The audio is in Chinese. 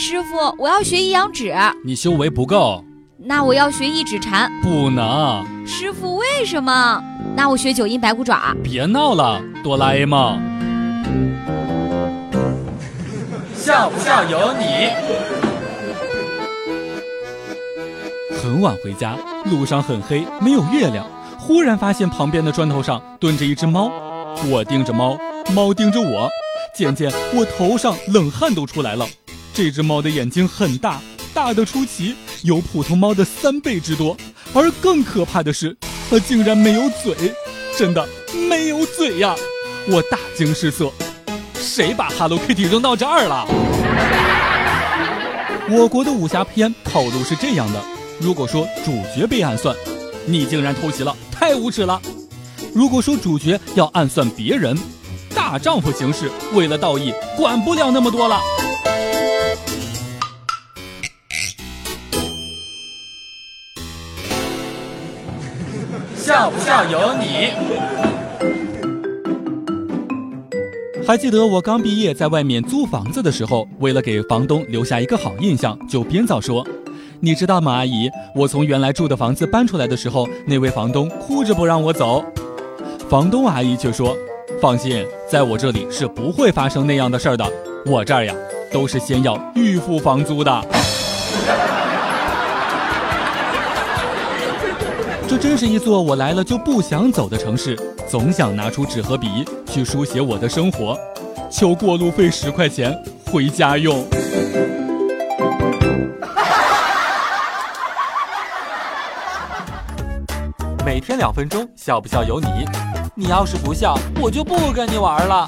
师傅，我要学一阳指，你修为不够，那我要学一指禅。不能。师傅，为什么？那我学九阴白骨爪。别闹了，哆啦 A 梦。笑不笑由你。很晚回家，路上很黑，没有月亮。忽然发现旁边的砖头上蹲着一只猫，我盯着猫，猫盯着我。渐渐，我头上冷汗都出来了。这只猫的眼睛很大，大的出奇，有普通猫的三倍之多。而更可怕的是，它竟然没有嘴，真的没有嘴呀！我大惊失色，谁把 Hello Kitty 扔到这儿了？我国的武侠片套路是这样的：如果说主角被暗算，你竟然偷袭了，太无耻了；如果说主角要暗算别人，大丈夫行事，为了道义，管不了那么多了。笑不笑由你。还记得我刚毕业在外面租房子的时候，为了给房东留下一个好印象，就编造说：“你知道吗，阿姨？我从原来住的房子搬出来的时候，那位房东哭着不让我走。”房东阿姨却说。放心，在我这里是不会发生那样的事儿的。我这儿呀，都是先要预付房租的。这真是一座我来了就不想走的城市，总想拿出纸和笔去书写我的生活，求过路费十块钱回家用。每天两分钟，笑不笑由你。你要是不笑，我就不跟你玩了。